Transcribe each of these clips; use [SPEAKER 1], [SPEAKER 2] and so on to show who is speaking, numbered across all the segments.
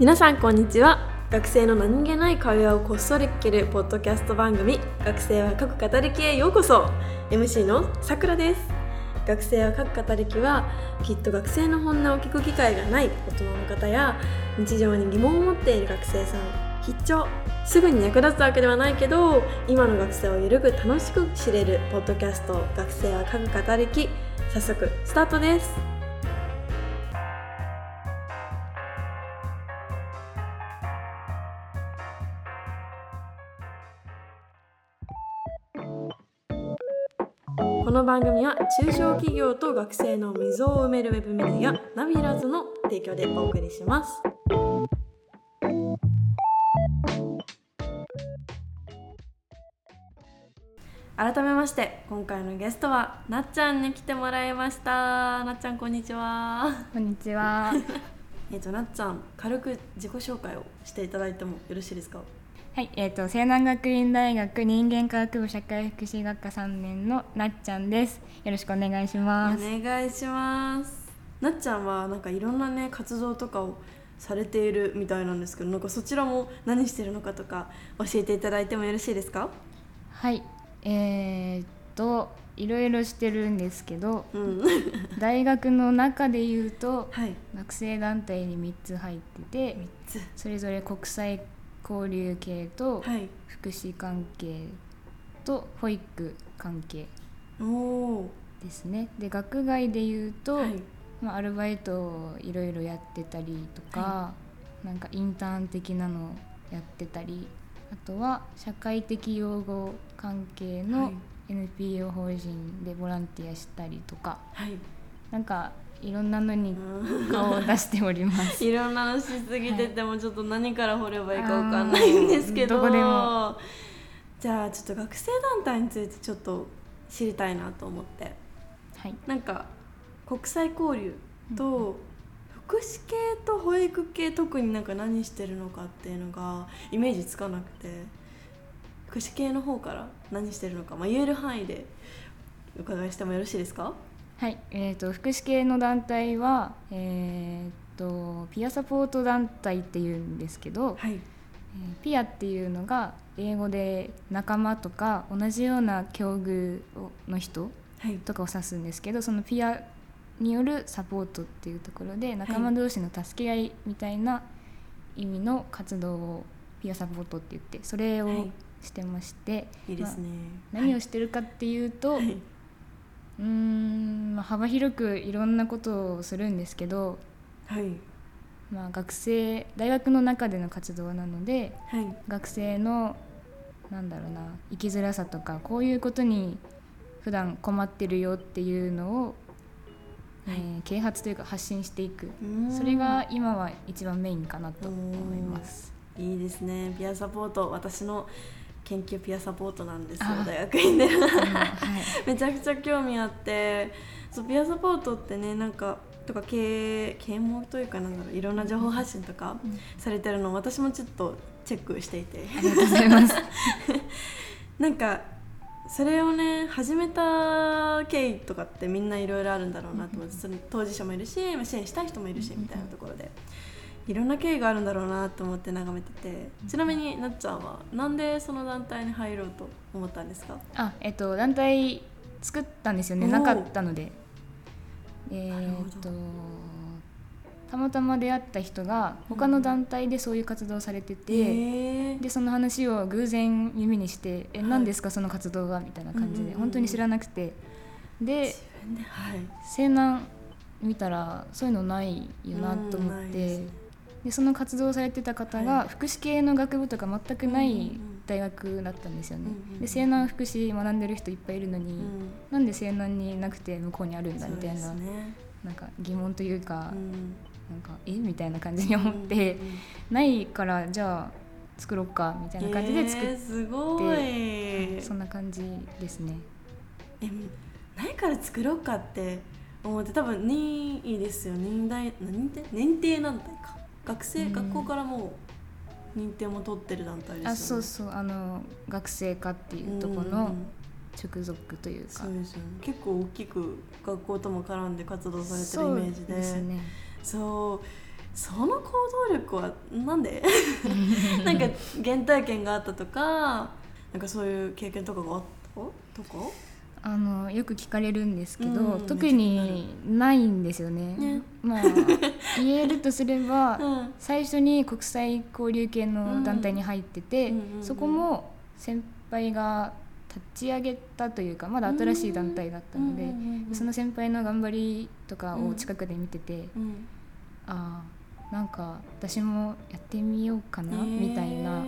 [SPEAKER 1] 皆さんこんにちは。学生の何気ない会話をこっそり聞けるポッドキャスト番組学生は各語りきへようこそ。MC のさくらです。学生は各語りきはきっと学生の本音を聞く機会がない大人の方や日常に疑問を持っている学生さん必聴。すぐに役立つわけではないけど今の学生をゆるく楽しく知れるポッドキャスト学生は各語りき早速スタートです。この番組は中小企業と学生の溝を埋めるウェブメディアナビラズの提供でお送りします。改めまして今回のゲストはなっちゃんに来てもらいましたなっちゃんこんにちは
[SPEAKER 2] こんにちは。
[SPEAKER 1] えっとなっちゃん軽く自己紹介をしていただいてもよろしいですか？
[SPEAKER 2] はい、えっ、と西南学院大学人間科学部社会福祉学科3年のなっちゃんです。よろしくお願いし
[SPEAKER 1] お
[SPEAKER 2] ます。
[SPEAKER 1] 願いします。なっちゃんはなんかいろんなね活動とかをされているみたいなんですけどなんかそちらも何してるのかとか教えていただいてもよろしいですか？
[SPEAKER 2] はい、えっ、といろいろしてるんですけど、
[SPEAKER 1] うん。
[SPEAKER 2] 大学の中で言うと
[SPEAKER 1] はい。
[SPEAKER 2] 学生団体に3つ入ってて、
[SPEAKER 1] 3つ。
[SPEAKER 2] それぞれ国際交流系と
[SPEAKER 1] はい。
[SPEAKER 2] 福祉関係と保育関係ですね。で学外で言うと。
[SPEAKER 1] はい。
[SPEAKER 2] まあ、アルバイトをいろいろやってたりとか、
[SPEAKER 1] は
[SPEAKER 2] なんかインターン的なのやってたりあとは社会的養護関係
[SPEAKER 1] は
[SPEAKER 2] の
[SPEAKER 1] い
[SPEAKER 2] NPO 法人でボランティアしたりとか
[SPEAKER 1] はい。
[SPEAKER 2] なんかいろんなのに
[SPEAKER 1] うん
[SPEAKER 2] 顔を出しております。
[SPEAKER 1] いろんなのしすぎててもちょっと何から掘ればいいかわかんないんですけど。
[SPEAKER 2] あーどこでも。
[SPEAKER 1] じゃあちょっと学生団体についてちょっと知りたいなと思って。
[SPEAKER 2] はい、
[SPEAKER 1] なんか国際交流と福祉系と保育系特になんか何してるのかっていうのがイメージつかなくて。福祉系の方から何してるのか、まあ、言える範囲でお伺いしてもよろしいですか？
[SPEAKER 2] はいえー、と福祉系の団体は、えー、とピアサポート団体っていうんですけど、
[SPEAKER 1] はい。
[SPEAKER 2] えーピアっていうのが英語で仲間とか同じような境遇をの人
[SPEAKER 1] はい。
[SPEAKER 2] とかを指すんですけどそのピアによるサポートっていうところで仲間同士の助け合いみたいな意味の活動をピアサポートって言ってそれを
[SPEAKER 1] はい。
[SPEAKER 2] してまして、
[SPEAKER 1] いいですね、
[SPEAKER 2] まあ何をしてるかっていうと、
[SPEAKER 1] はいう
[SPEAKER 2] ーん、まあ、幅広くいろんなことをするんですけど、
[SPEAKER 1] はい。
[SPEAKER 2] まあ、学生大学の中での活動なので
[SPEAKER 1] はい。
[SPEAKER 2] 学生のなんだろうな生きづらさとかこういうことに普段困ってるよっていうのを、えー啓発というか発信していく。それが今は一番メインかなと思います。
[SPEAKER 1] いいですね。ピアサポート私の研究ピアサポートなんですよ
[SPEAKER 2] あ
[SPEAKER 1] 大学院で。
[SPEAKER 2] はい、
[SPEAKER 1] めちゃくちゃ興味あって。そうピアサポートってねなんかとか啓啓蒙というかなんだろういろんな情報発信とか
[SPEAKER 2] うん。
[SPEAKER 1] されてるのを私もちょっとチェックしていて。
[SPEAKER 2] ありがとうございます。
[SPEAKER 1] なんかそれをね始めた経緯とかってみんないろいろあるんだろうなと思ってその当事者もいるしまあ支援したい人もいるしみたいなところでいろんな経緯があるんだろうなと思って眺めててちなみになっちゃんはなんでその団体に入ろうと思ったんですか？
[SPEAKER 2] あ、えっと団体作ったんですよね。なかったので、えーっとたまたま出会った人が他の団体でそういう活動をされてて。
[SPEAKER 1] へー。
[SPEAKER 2] でその話を偶然耳にして「え
[SPEAKER 1] はい。
[SPEAKER 2] 何ですかその活動は?」みたいな感じ
[SPEAKER 1] うんうんうん。
[SPEAKER 2] で本当に知らなくて。で
[SPEAKER 1] はい。
[SPEAKER 2] 西南見たらそういうのないよなと思って
[SPEAKER 1] で
[SPEAKER 2] その活動をされてた方
[SPEAKER 1] はい。
[SPEAKER 2] が福祉系の学部とか全くない大学だったんですよね。で西南福祉学んでる人いっぱいいるのに
[SPEAKER 1] うん。
[SPEAKER 2] なんで西南になくて向こうにあるんだみたいな
[SPEAKER 1] ね。
[SPEAKER 2] なんか疑問というか
[SPEAKER 1] うん。
[SPEAKER 2] なんかえ？みたいな感じに思ってないからじゃあ作ろうかみたいな感じで作っ
[SPEAKER 1] えーすごい。
[SPEAKER 2] そんな感じですね。
[SPEAKER 1] え何から作ろうかって思って多分任意ですよ。年代何て？認定団体か学生、
[SPEAKER 2] うん
[SPEAKER 1] 学校からもう認定も取ってる団体ですよね。
[SPEAKER 2] あそうそう。あの学生課っていうとこの直属というか。
[SPEAKER 1] そうですよね。結構大きく学校とも絡んで活動されてるイメージで。
[SPEAKER 2] そう。ですね
[SPEAKER 1] そうその行動力はなんで？なんか原体験があったとかなんかそういう経験とかがあった？とか？
[SPEAKER 2] あのよく聞かれるんですけど、
[SPEAKER 1] うん。
[SPEAKER 2] 特にないんですよね。
[SPEAKER 1] ね。
[SPEAKER 2] まあ 言えるとすれば、
[SPEAKER 1] うん。
[SPEAKER 2] 最初に国際交流系の団体に入ってて、
[SPEAKER 1] うんうんうんうん。
[SPEAKER 2] そこも先輩が立ち上げたというかまだ新しい団体だったので、
[SPEAKER 1] うんうんうんうん
[SPEAKER 2] その先輩の頑張りとかを近くで見てて、
[SPEAKER 1] うん。
[SPEAKER 2] ああなんか私もやってみようかな、みたいな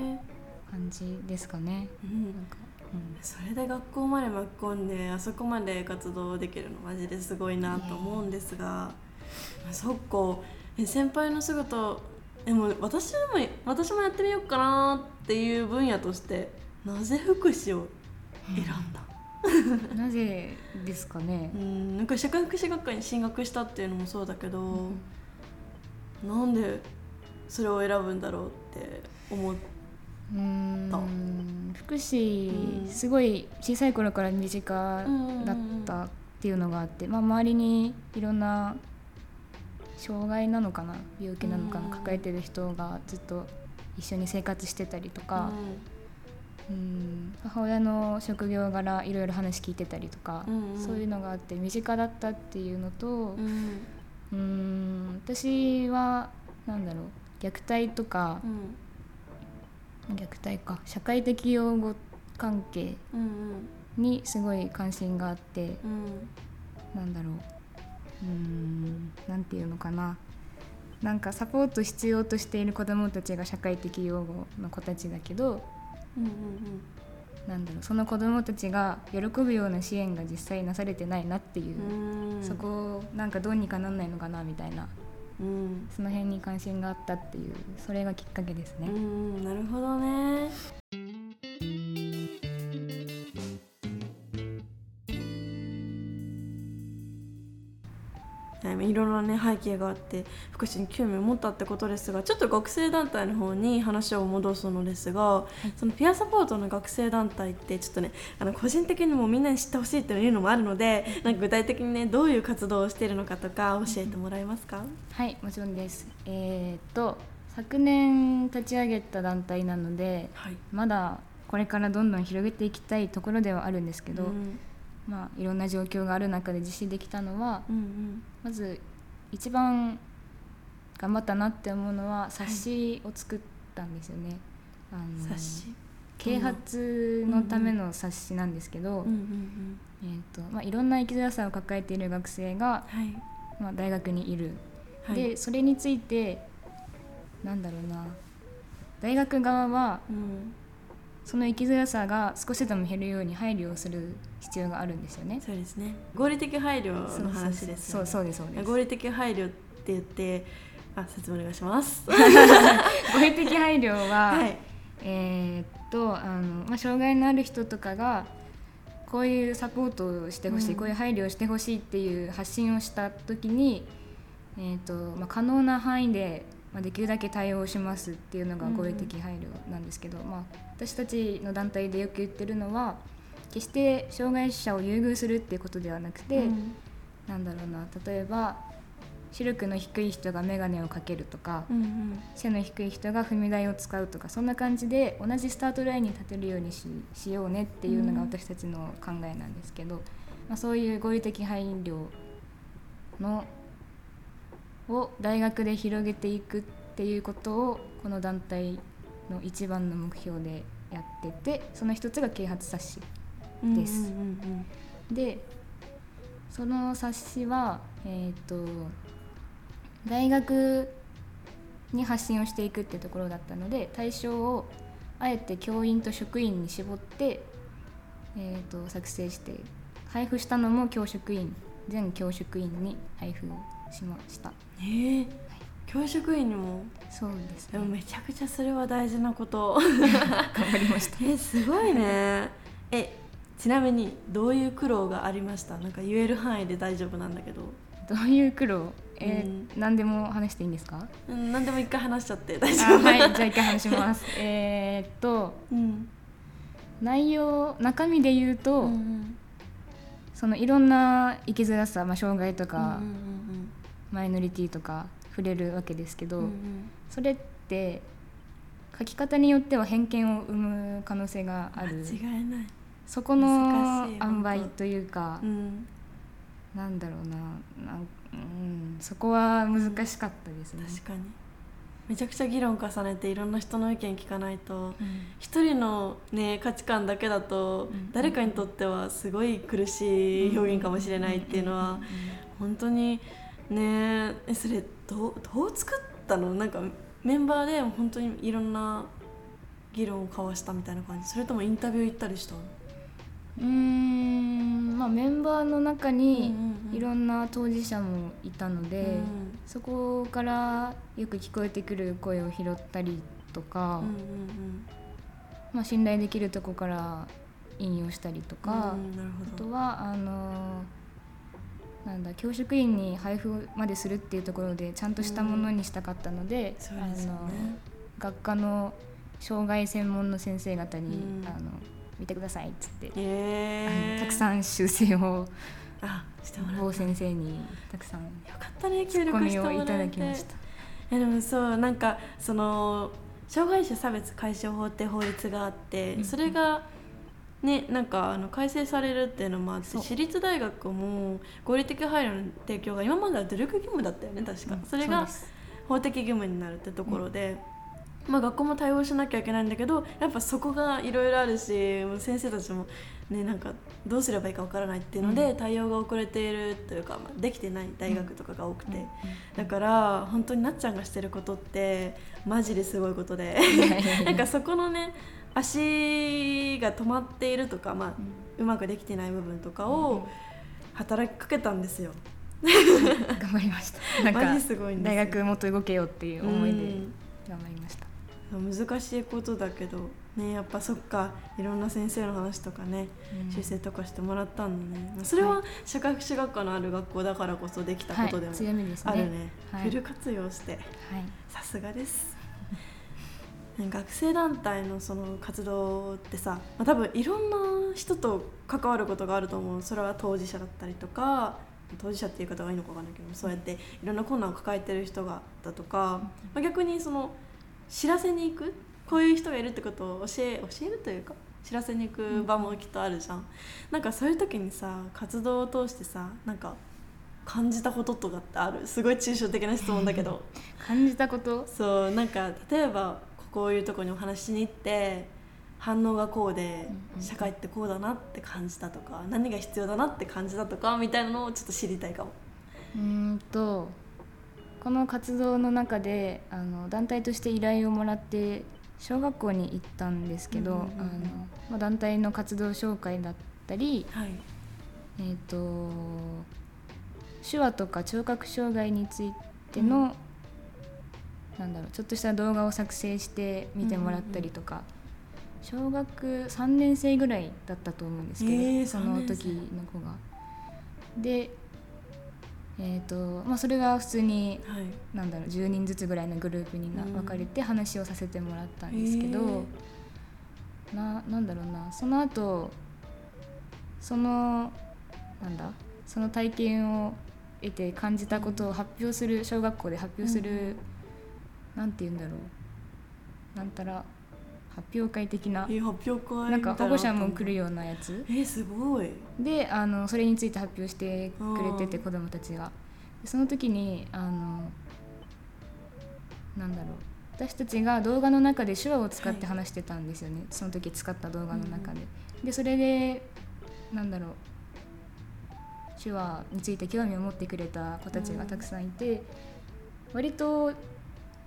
[SPEAKER 2] 感じですかね。
[SPEAKER 1] うん。
[SPEAKER 2] なんかうん。
[SPEAKER 1] それで学校まで巻き込んであそこまで活動できるのマジですごいなと思うんですが、あそっか。え先輩の姿でも私でも私もやってみようかなっていう分野としてなぜ福祉を選んだ、
[SPEAKER 2] なぜですかね？
[SPEAKER 1] う。ん、なんか社会福祉学科に進学したっていうのもそうだけど、なんでそれを選ぶんだろうって思っ
[SPEAKER 2] うーん。福
[SPEAKER 1] う
[SPEAKER 2] 祉
[SPEAKER 1] ん。
[SPEAKER 2] すごい小さい頃から身近だったっていうのがあって、まあ、周りにいろんな障害なのかな？病気なのかな？
[SPEAKER 1] うん
[SPEAKER 2] 抱えてる人がずっと一緒に生活してたりとか、うん。母親の職業柄いろいろ話聞いてたりとか、
[SPEAKER 1] うんうん。
[SPEAKER 2] そういうのがあって身近だったっていうのと。
[SPEAKER 1] うん。うん。
[SPEAKER 2] うん私はなんだろう？虐待とか。
[SPEAKER 1] うん。
[SPEAKER 2] 虐待か。社会的養護関係
[SPEAKER 1] うん。
[SPEAKER 2] にすごい関心があって。
[SPEAKER 1] うん。
[SPEAKER 2] なんだろう？うーんなんていうのかな。なんかサポート必要としている子どもたちが社会的養護の子たちだけど
[SPEAKER 1] うんうん
[SPEAKER 2] なんだろうその子どもたちが喜ぶような支援が実際なされてないなっていう
[SPEAKER 1] う、ん。
[SPEAKER 2] そこをなんかどうにかなんないのかなみたいな
[SPEAKER 1] うん。
[SPEAKER 2] その辺に関心があったっていうそれがきっかけですね。
[SPEAKER 1] うんなるほどねはいいろんなね背景があって福祉に興味を持ったってことですがちょっと学生団体の方に話を戻すのですが、そのピアサポートの学生団体ってちょっとねあの個人的にもみんなに知ってほしいっていうのもあるのでなんか具体的にねどういう活動をしているのかとか教えてもらえますか、
[SPEAKER 2] はいもちろんです。えーっと昨年立ち上げた団体なので
[SPEAKER 1] はい。
[SPEAKER 2] まだこれからどんどん広げていきたいところではあるんですけど、
[SPEAKER 1] うん
[SPEAKER 2] まあ、いろんな状況がある中で実施できたのは
[SPEAKER 1] うんうん。
[SPEAKER 2] まず一番頑張ったなって思うのは冊子を作ったんですよね。あの
[SPEAKER 1] 冊子？
[SPEAKER 2] 啓発のための冊子なんですけど、えーとまあ、いろんな生きづらさを抱えている学生が、
[SPEAKER 1] はい。
[SPEAKER 2] まあ、大学にいる、
[SPEAKER 1] はい。
[SPEAKER 2] でそれについてなんだろうな。大学側は
[SPEAKER 1] うん
[SPEAKER 2] その生きづらさが少しでも減るように配慮をする必要があるんですよね。
[SPEAKER 1] そうですね。合理的配慮の話ですよね。
[SPEAKER 2] そうそうですそうです。
[SPEAKER 1] 合理的配慮って言ってあ説明お願いします。
[SPEAKER 2] 合理的配慮は、
[SPEAKER 1] はい。
[SPEAKER 2] えーっとあの、まあ、障害のある人とかがこういうサポートをしてほしい、
[SPEAKER 1] うん。
[SPEAKER 2] こういう配慮をしてほしいっていう発信をした時に、えーっとまあ、可能な範囲で、まあ、できるだけ対応しますっていうのが合理的配慮なんですけど、まあ、私たちの団体でよく言ってるのは決して障害者を優遇するっていうことではなくて、
[SPEAKER 1] うん。
[SPEAKER 2] なんだろうな例えば視力の低い人が眼鏡をかけるとか、
[SPEAKER 1] うんうん。
[SPEAKER 2] 背の低い人が踏み台を使うとかそんな感じで同じスタートラインに立てるようにししようねっていうのが
[SPEAKER 1] うん。
[SPEAKER 2] 私たちの考えなんですけど、まあ、そういう合理的配慮のを大学で広げていくっていうことをこの団体の一番の目標でやっててその一つが啓発冊子
[SPEAKER 1] うん
[SPEAKER 2] ですでその冊子は、えー、と大学に発信をしていくってところだったので対象をあえて教員と職員に絞って、えー、と作成して配布したのも教職員全教職員に配布をしました。
[SPEAKER 1] うんええ教職員にも。
[SPEAKER 2] そうです
[SPEAKER 1] で
[SPEAKER 2] ね
[SPEAKER 1] もめちゃくちゃそれは大事なこと。
[SPEAKER 2] 頑張りました。
[SPEAKER 1] えすごいね。えちなみにどういう苦労がありました？なんか言える範囲で大丈夫なんだけど、
[SPEAKER 2] どういう苦労？えー何でも話していいんですか？
[SPEAKER 1] うん、何でも一回話しちゃって。大丈夫。
[SPEAKER 2] あはいじゃあ一回話します。えーっと
[SPEAKER 1] うん。
[SPEAKER 2] 内容中身で言うと、
[SPEAKER 1] うんうん。
[SPEAKER 2] そのいろんな生きづらさ、まあ、障害と
[SPEAKER 1] うん
[SPEAKER 2] か、
[SPEAKER 1] うん。
[SPEAKER 2] マイノリティとか触れるわけですけど、
[SPEAKER 1] うんうん。
[SPEAKER 2] それって書き方によっては偏見を生む可能性がある。
[SPEAKER 1] 間違いない、
[SPEAKER 2] そこの塩梅というか、
[SPEAKER 1] うん、
[SPEAKER 2] なんだろうな。なん、うん、そこは難しかったですね。
[SPEAKER 1] 確かに。めちゃくちゃ議論重ねていろんな人の意見聞かないと
[SPEAKER 2] うん。
[SPEAKER 1] 一人の、ね、価値観だけだと
[SPEAKER 2] うん。
[SPEAKER 1] 誰かにとってはすごい苦しい表現かもしれないっていうのは本当にねえそれどうどう作ったの？なんかメンバーで本当にいろんな議論を交わしたみたいな感じ？それともインタビュー行ったりしたの？
[SPEAKER 2] うーんまあメンバーの中に
[SPEAKER 1] うんうんうん
[SPEAKER 2] いろんな当事者もいたので、
[SPEAKER 1] うん
[SPEAKER 2] そこからよく聞こえてくる声を拾ったりとか、
[SPEAKER 1] うんうん
[SPEAKER 2] まあ、信頼できるとこから引用したりと
[SPEAKER 1] うん
[SPEAKER 2] か、
[SPEAKER 1] うん
[SPEAKER 2] あとはあのなんだ教職員に配布までするっていうところでちゃんとしたものにしたかったので、
[SPEAKER 1] そうですよ
[SPEAKER 2] あの
[SPEAKER 1] ね
[SPEAKER 2] 学科の障害専門の先生方に、
[SPEAKER 1] うん。
[SPEAKER 2] あの見てくださいっつって、
[SPEAKER 1] えー、
[SPEAKER 2] たくさん修正を
[SPEAKER 1] あした。
[SPEAKER 2] 先生にたくさん
[SPEAKER 1] よかったね協力してもらえて。
[SPEAKER 2] いただきました。
[SPEAKER 1] えでもそうなんかその障害者差別解消法って法律があって、
[SPEAKER 2] うん。
[SPEAKER 1] それがねなんかあの改正されるっていうのもあって私立大学も合理的配慮の提供が今までは努力義務だったよね確か、
[SPEAKER 2] うん。
[SPEAKER 1] それが法的義務になるってところで、まあ、学校も対応しなきゃいけないんだけどやっぱそこがいろいろあるし先生たちも、ね、なんかどうすればいいかわからないっていうので、
[SPEAKER 2] うん。
[SPEAKER 1] 対応が遅れているというか、まあ、できてない大学とかが多くて。
[SPEAKER 2] うん。
[SPEAKER 1] だから本当になっちゃんがしてることってマジですごいことで。なんかそこのね足が止まっているとか、まあ、うまくできてない部分とかを働きかけたんですよ。
[SPEAKER 2] 頑張りました。なん
[SPEAKER 1] マ
[SPEAKER 2] か
[SPEAKER 1] ジすごい
[SPEAKER 2] 大学もっと動けよっていう思いで
[SPEAKER 1] うん。
[SPEAKER 2] 頑張りました。
[SPEAKER 1] 難しいことだけどねやっぱそっかいろんな先生の話とかね
[SPEAKER 2] うん。
[SPEAKER 1] 修正とかしてもらったんだね、まあそれは
[SPEAKER 2] は
[SPEAKER 1] 社会福祉学科のある学校だからこそできたことでも。あるね、
[SPEAKER 2] はい。
[SPEAKER 1] フル活用して
[SPEAKER 2] はい。
[SPEAKER 1] さすがです。学生団体のその活動ってさ、まあ、多分いろんな人と関わることがあると思う。それは当事者だったりとか当事者っていう方がいいのかわかんないけどそうやっていろんな困難を抱えてる人がだとか、まあ、逆にその知らせに行くこういう人がいるってことを教え教えるというか知らせに行く場もきっとあるじゃん、なんかそういう時にさ活動を通してさなんか感じたこととかってある？すごい抽象的な質問だけど
[SPEAKER 2] 感じたこと？
[SPEAKER 1] そうなんか例えばこういうとこにお話しに行って反応がこうで
[SPEAKER 2] うんうん
[SPEAKER 1] 社会ってこうだなって感じたとか何が必要だなって感じたとかみたいなのをちょっと知りたいかも。
[SPEAKER 2] うーんとこの活動の中であの団体として依頼をもらって小学校に行ったんですけど、
[SPEAKER 1] うんうんうん。うん
[SPEAKER 2] あのまあ、団体の活動紹介だったり、
[SPEAKER 1] はい、
[SPEAKER 2] えー、と手話とか聴覚障害についての、なんだろうちょっとした動画を作成して見てもらったりとか、小学3年生ぐらいだったと思うんですけど、
[SPEAKER 1] えー
[SPEAKER 2] その
[SPEAKER 1] 3年生
[SPEAKER 2] 時の子が。でえーとまあ、それが普通に
[SPEAKER 1] はい。
[SPEAKER 2] なんだろう10人ずつぐらいのグループに分かれて話をさせてもらったんですけど、ななんだろうなその後そのなんだその体験を得て感じたことを発表する小学校で発表する、
[SPEAKER 1] うん。
[SPEAKER 2] なんて言うんだろうなんたら発表会的な。
[SPEAKER 1] えー発表会
[SPEAKER 2] な。んか保護者も来る
[SPEAKER 1] よ
[SPEAKER 2] ようなやつ。
[SPEAKER 1] えー、すごい。
[SPEAKER 2] であのそれについて発表してくれてて
[SPEAKER 1] うん
[SPEAKER 2] 子どもたちが。でその時にあのなんだろう。私たちが動画の中で手話を使って話してたんですよね、その時使った動画の中で。でそれでなんだろう。手話について興味を持ってくれた子たちがたくさんいて、割と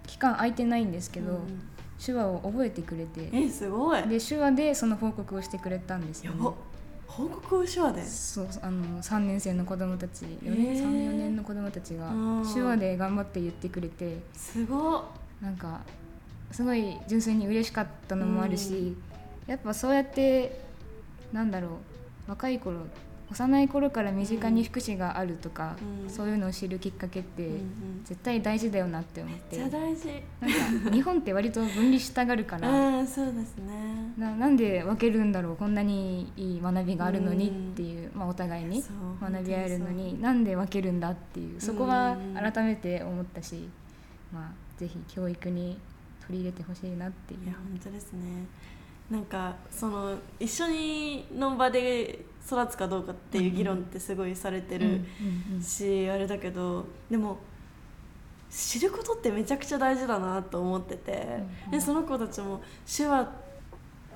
[SPEAKER 2] 期間空いてないんですけど、
[SPEAKER 1] うん
[SPEAKER 2] 手話を覚えてくれて。
[SPEAKER 1] えー、すごい。
[SPEAKER 2] で手話でその報告をしてくれたんですよ、ね。
[SPEAKER 1] やば。報告を手話で？
[SPEAKER 2] そうあの3年生の子供たち4年
[SPEAKER 1] へー。
[SPEAKER 2] 34年の子供たちが
[SPEAKER 1] うん。
[SPEAKER 2] 手話で頑張って言ってくれて。
[SPEAKER 1] すご。っ
[SPEAKER 2] なんかすごい純粋に嬉しかったのもあるし、やっぱそうやってなんだろう若い頃幼い頃から身近に福祉があるとか、
[SPEAKER 1] うん。
[SPEAKER 2] そういうのを知るきっかけって、
[SPEAKER 1] うんうん。
[SPEAKER 2] 絶対大事だよなって思って。
[SPEAKER 1] 大事。
[SPEAKER 2] なんか日本って割と分離したがるから
[SPEAKER 1] ああ そうですね。
[SPEAKER 2] ななんで分けるんだろうこんなにいい学びがあるのにっていう、まあ、お互いに学び合えるの
[SPEAKER 1] 本
[SPEAKER 2] になんで分けるんだっていうそこは
[SPEAKER 1] うん
[SPEAKER 2] 改めて思ったし、まあ、ぜひ教育に取り入れてほしいなっていう。
[SPEAKER 1] いや本当ですね。なんかその一緒にの場で育つかどうかっていう議論ってすごいされてるし、あれだけどでも知ることってめちゃくちゃ大事だなと思ってて、
[SPEAKER 2] うん
[SPEAKER 1] でその子たちも手話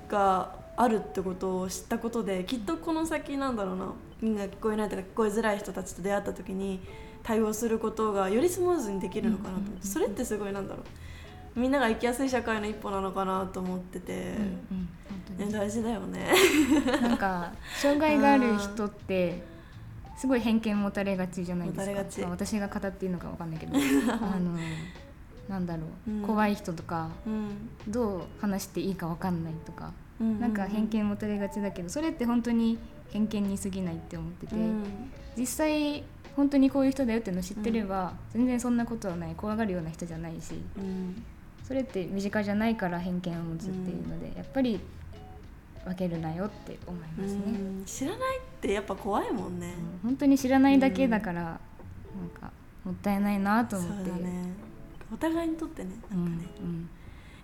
[SPEAKER 1] があるってことを知ったことできっとこの先なんだろうなみんな聞こえないとか聞こえづらい人たちと出会った時に対応することがよりスムーズにできるのかなと思って、それってすごいなんだろうみんなが生きやすい社会の一歩なのかなと思ってて、
[SPEAKER 2] うんうん
[SPEAKER 1] ね、大事だよね。
[SPEAKER 2] なんか障害がある人ってすごい偏見持たれがちじゃないですか。私が語っていいのかわかんないけど。あのなんだろう、
[SPEAKER 1] うん。
[SPEAKER 2] 怖い人とか
[SPEAKER 1] うん。
[SPEAKER 2] どう話していいかわかんないとか、
[SPEAKER 1] うん
[SPEAKER 2] なんか偏見持たれがちだけどそれって本当に偏見に過ぎないって思ってて、
[SPEAKER 1] うん。
[SPEAKER 2] 実際本当にこういう人だよっていうのを知ってれば、全然そんなことはない。怖がるような人じゃないし。
[SPEAKER 1] うん
[SPEAKER 2] それって身近じゃないから偏見を持つっていうので、やっぱり分けるなよって思いますね。
[SPEAKER 1] うん。知らないってやっぱ怖いもんね。
[SPEAKER 2] 本当に知らないだけだから、なんかもったいないなと思って。
[SPEAKER 1] だね。お互いにとってね
[SPEAKER 2] う
[SPEAKER 1] なんんかね、
[SPEAKER 2] うん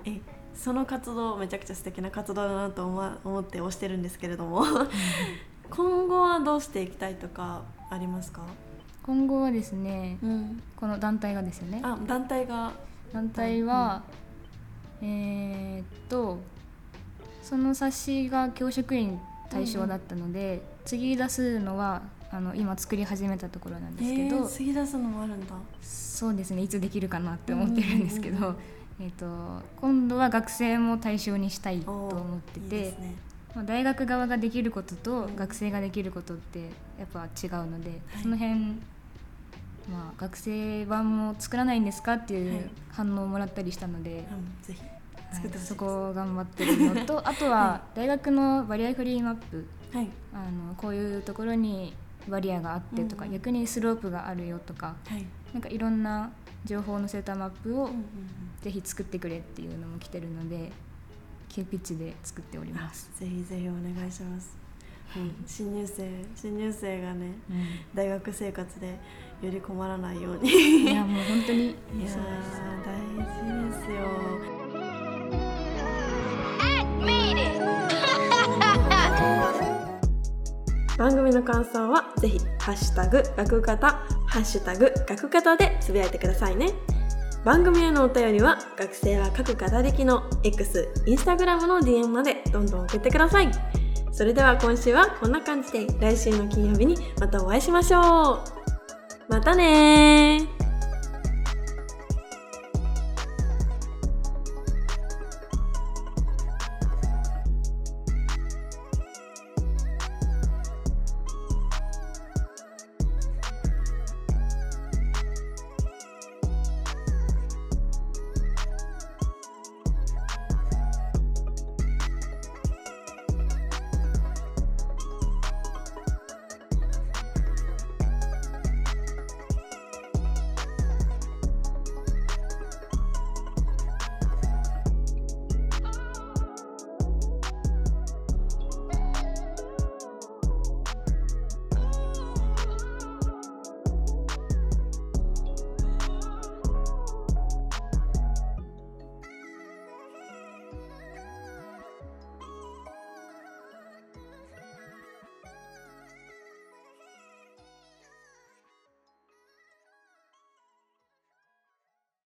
[SPEAKER 1] えその活動めちゃくちゃ素敵な活動だなと思って推してるんですけれども。今後はどうしていきたいとかありますか、
[SPEAKER 2] 今後はですね
[SPEAKER 1] うん、
[SPEAKER 2] この団体がですよね。
[SPEAKER 1] あ団体が
[SPEAKER 2] 団体は、えーっとその冊子が教職員対象だったので、次出すのはあの今作り始めたところなんですけど、
[SPEAKER 1] えー、次出すのもあるんだ。
[SPEAKER 2] そうですねいつできるかなって思ってるんですけど、
[SPEAKER 1] うんうんうん
[SPEAKER 2] えーっと今度は学生も対象にしたいと思ってて
[SPEAKER 1] いいね。
[SPEAKER 2] まあ、大学側ができることと
[SPEAKER 1] うん
[SPEAKER 2] 学生ができることってやっぱ違うので、
[SPEAKER 1] はい。
[SPEAKER 2] その辺、まあ、学生版も作らないんですかってい
[SPEAKER 1] はい。う
[SPEAKER 2] 反応をもらったりしたので、
[SPEAKER 1] うんぜひ。
[SPEAKER 2] はい。
[SPEAKER 1] 作ってほしいです、
[SPEAKER 2] そこを頑張ってるのと あとは大学のバリアフリーマップ。
[SPEAKER 1] はい。
[SPEAKER 2] あのこういうところにバリアがあってとか、
[SPEAKER 1] うん
[SPEAKER 2] 逆にスロープがあるよとか
[SPEAKER 1] はい。
[SPEAKER 2] なんかいろんな情報を載せたマップをぜひ作ってくれっていうのも来てるので急ピッチで作っております。
[SPEAKER 1] ぜひぜひお願いします、うん、新入生新入生がね
[SPEAKER 2] う
[SPEAKER 1] 大学生活でより困らないように。
[SPEAKER 2] ん、いやもう本当に。
[SPEAKER 1] いや大事ですよ。番組の感想はぜひハッシュタグ学型ハッシュタグ学型でつぶやいてくださいね。番組へのお便りは学生は各語りの X、インスタグラムの DM までどんどん送ってください。それでは今週はこんな感じで来週の金曜日にまたお会いしましょうまたね